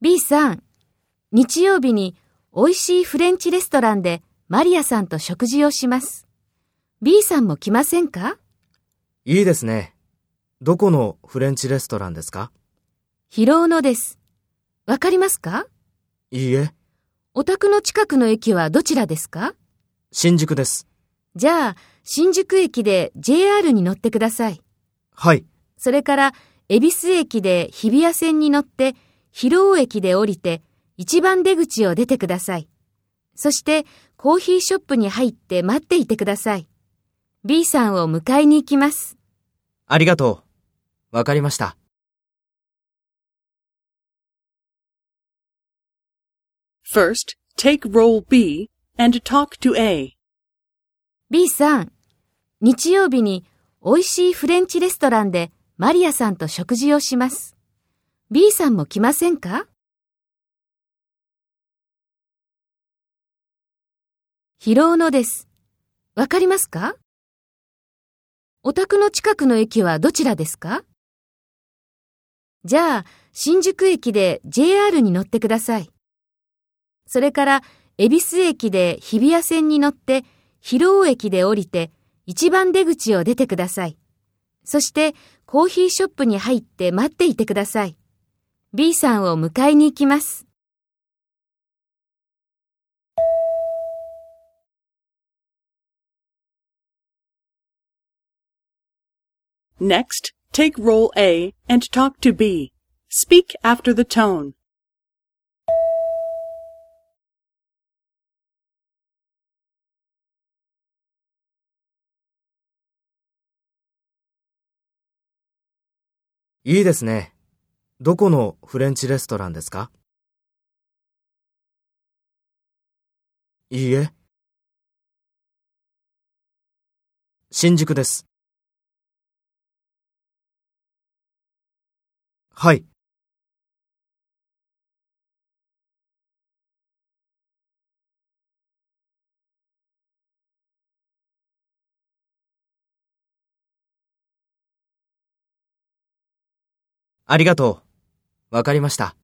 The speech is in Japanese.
B さん、日曜日に美味しいフレンチレストランでマリアさんと食事をします。B さんも来ませんか？いいですね。どこのフレンチレストランですか？広尾のです。わかりますか？いいえ。お宅の近くの駅はどちらですか？新宿です。じゃあ、新宿駅で JR に乗ってください。はい。それから、恵比寿駅で日比谷線に乗って、広尾駅で降りて、一番出口を出てください。そして、コーヒーショップに入って待っていてください。B さんを迎えに行きます。ありがとう。わかりました。First, take role B and talk to A. B さん、日曜日に美味しいフレンチレストランでマリアさんと食事をします。B さんも来ませんか？広尾のです。わかりますか？お宅の近くの駅はどちらですか？じゃあ、新宿駅で JR に乗ってください。それから、恵比寿駅で日比谷線に乗って、広尾駅で降りて、一番出口を出てください。そして、コーヒーショップに入って待っていてください。B さんを迎えに行きます。Next, take role A and talk to B. Speak after the tone. いいですね。どこのフレンチレストランですか？いいえ。新宿です。はい。ありがとう。わかりました。